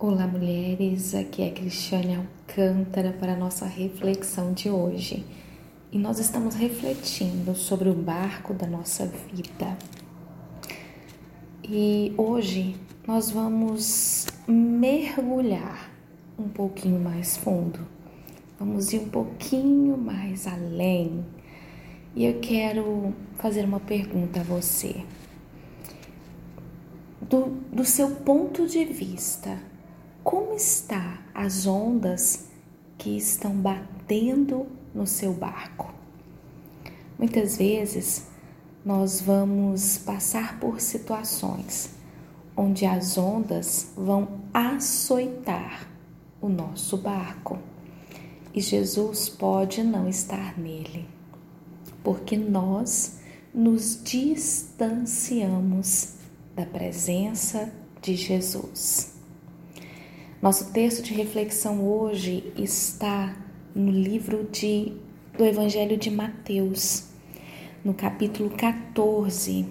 Olá, mulheres. Aqui é Cristiane Alcântara para a nossa reflexão de hoje. E nós estamos refletindo sobre o barco da nossa vida. E hoje nós vamos mergulhar um pouquinho mais fundo. Vamos ir um pouquinho mais além. E eu quero fazer uma pergunta a você. Do, do seu ponto de vista, como está as ondas que estão batendo no seu barco. Muitas vezes nós vamos passar por situações onde as ondas vão açoitar o nosso barco e Jesus pode não estar nele, porque nós nos distanciamos da presença de Jesus. Nosso texto de reflexão hoje está no livro de, do Evangelho de Mateus, no capítulo 14.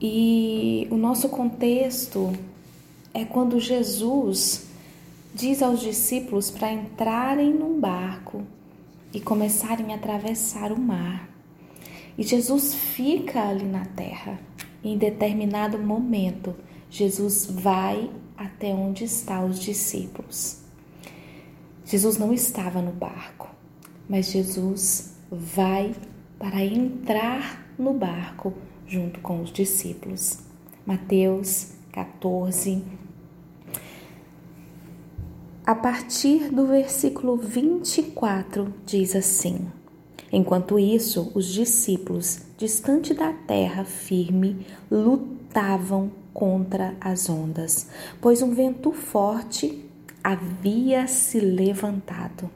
E o nosso contexto é quando Jesus diz aos discípulos para entrarem num barco e começarem a atravessar o mar. E Jesus fica ali na terra. Em determinado momento, Jesus vai até onde estão os discípulos. Jesus não estava no barco, mas Jesus vai para entrar no barco junto com os discípulos. Mateus 14. A partir do versículo 24 diz assim: Enquanto isso, os discípulos, distante da terra firme, lutavam contra as ondas, pois um vento forte havia se levantado.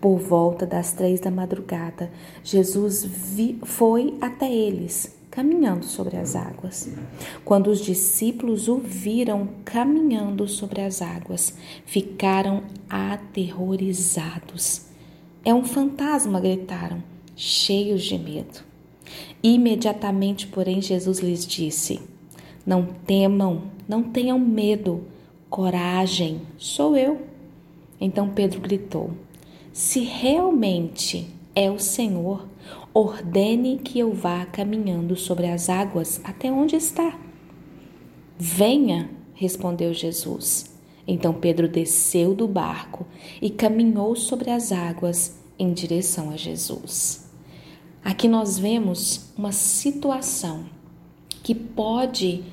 Por volta das três da madrugada, Jesus vi, foi até eles, caminhando sobre as águas. Quando os discípulos o viram caminhando sobre as águas, ficaram aterrorizados. É um fantasma, gritaram, cheios de medo. Imediatamente, porém, Jesus lhes disse: Não temam, não tenham medo, coragem, sou eu. Então Pedro gritou: Se realmente é o Senhor, ordene que eu vá caminhando sobre as águas até onde está. Venha, respondeu Jesus. Então Pedro desceu do barco e caminhou sobre as águas em direção a Jesus. Aqui nós vemos uma situação que pode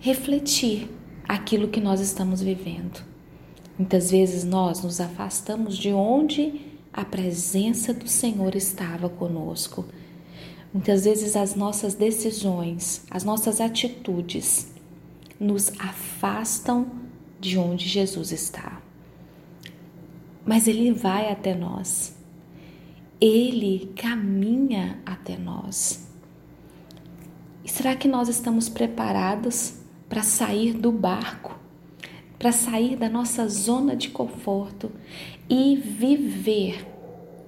refletir aquilo que nós estamos vivendo. Muitas vezes nós nos afastamos de onde a presença do Senhor estava conosco. Muitas vezes as nossas decisões, as nossas atitudes nos afastam de onde Jesus está. Mas ele vai até nós. Ele caminha até nós. Será que nós estamos preparados para sair do barco, para sair da nossa zona de conforto e viver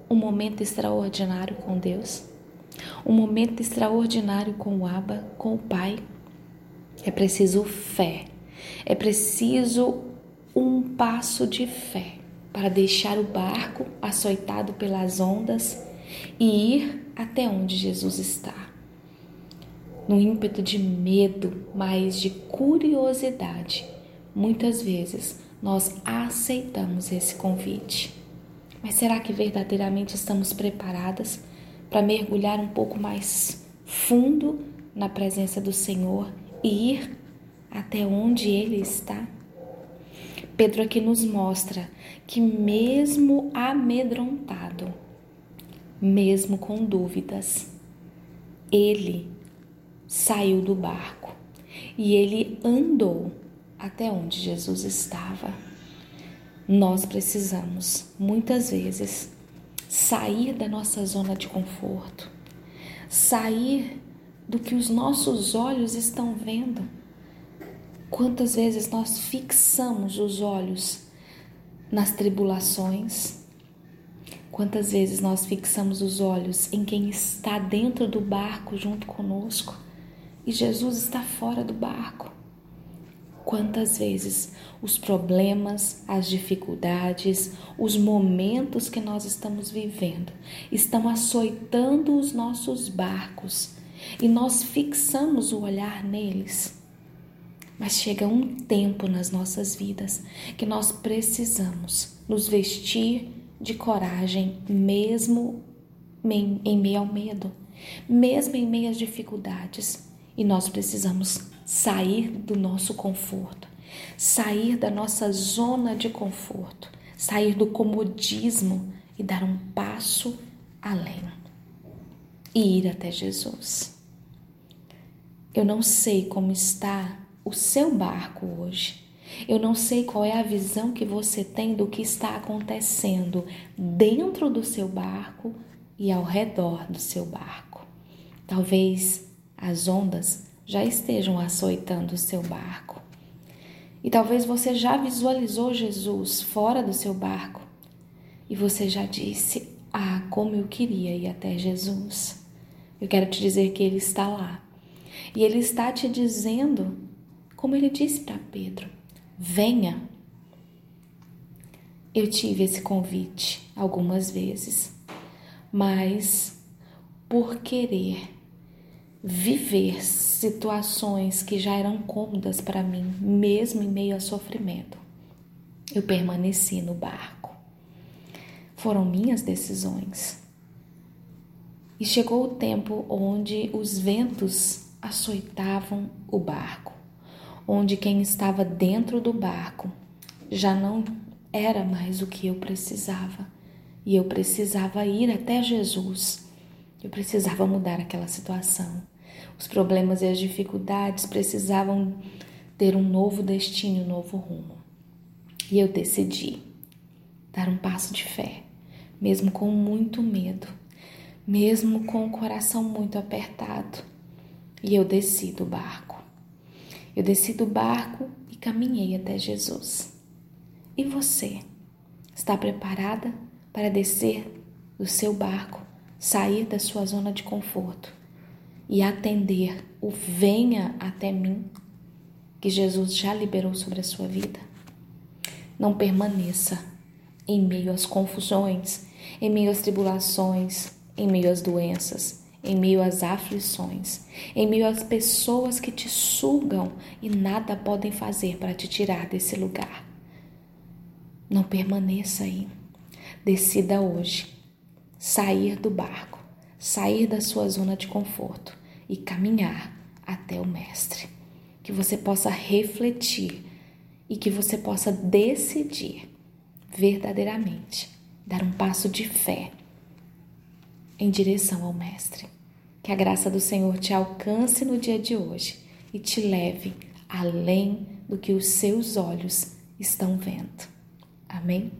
um momento extraordinário com Deus? Um momento extraordinário com o Abba, com o Pai? É preciso fé é preciso um passo de fé para deixar o barco açoitado pelas ondas e ir até onde Jesus está. No ímpeto de medo, mas de curiosidade, muitas vezes nós aceitamos esse convite. Mas será que verdadeiramente estamos preparadas para mergulhar um pouco mais fundo na presença do Senhor e ir até onde ele está? Pedro aqui nos mostra que, mesmo amedrontado, mesmo com dúvidas, ele saiu do barco e ele andou até onde Jesus estava. Nós precisamos, muitas vezes, sair da nossa zona de conforto, sair do que os nossos olhos estão vendo Quantas vezes nós fixamos os olhos nas tribulações? Quantas vezes nós fixamos os olhos em quem está dentro do barco junto conosco e Jesus está fora do barco? Quantas vezes os problemas, as dificuldades, os momentos que nós estamos vivendo estão açoitando os nossos barcos e nós fixamos o olhar neles. Mas chega um tempo nas nossas vidas que nós precisamos nos vestir de coragem, mesmo em meio ao medo, mesmo em meio às dificuldades. E nós precisamos sair do nosso conforto, sair da nossa zona de conforto, sair do comodismo e dar um passo além e ir até Jesus. Eu não sei como está o seu barco hoje. Eu não sei qual é a visão que você tem do que está acontecendo dentro do seu barco e ao redor do seu barco. Talvez as ondas já estejam açoitando o seu barco. E talvez você já visualizou Jesus fora do seu barco e você já disse: Ah, como eu queria ir até Jesus. Eu quero te dizer que Ele está lá. E Ele está te dizendo, como Ele disse para Pedro: Venha. Eu tive esse convite algumas vezes, mas por querer viver situações que já eram cômodas para mim, mesmo em meio a sofrimento. Eu permaneci no barco. Foram minhas decisões. E chegou o tempo onde os ventos açoitavam o barco, onde quem estava dentro do barco já não era mais o que eu precisava, e eu precisava ir até Jesus. Eu precisava mudar aquela situação. Os problemas e as dificuldades precisavam ter um novo destino, um novo rumo. E eu decidi dar um passo de fé, mesmo com muito medo, mesmo com o coração muito apertado. E eu desci do barco. Eu desci do barco e caminhei até Jesus. E você? Está preparada para descer do seu barco, sair da sua zona de conforto e atender o venha até mim que Jesus já liberou sobre a sua vida. Não permaneça em meio às confusões, em meio às tribulações, em meio às doenças, em meio às aflições, em meio às pessoas que te sugam e nada podem fazer para te tirar desse lugar. Não permaneça aí. Decida hoje sair do barco, sair da sua zona de conforto e caminhar até o Mestre. Que você possa refletir e que você possa decidir verdadeiramente dar um passo de fé em direção ao Mestre. Que a graça do Senhor te alcance no dia de hoje e te leve além do que os seus olhos estão vendo. Amém?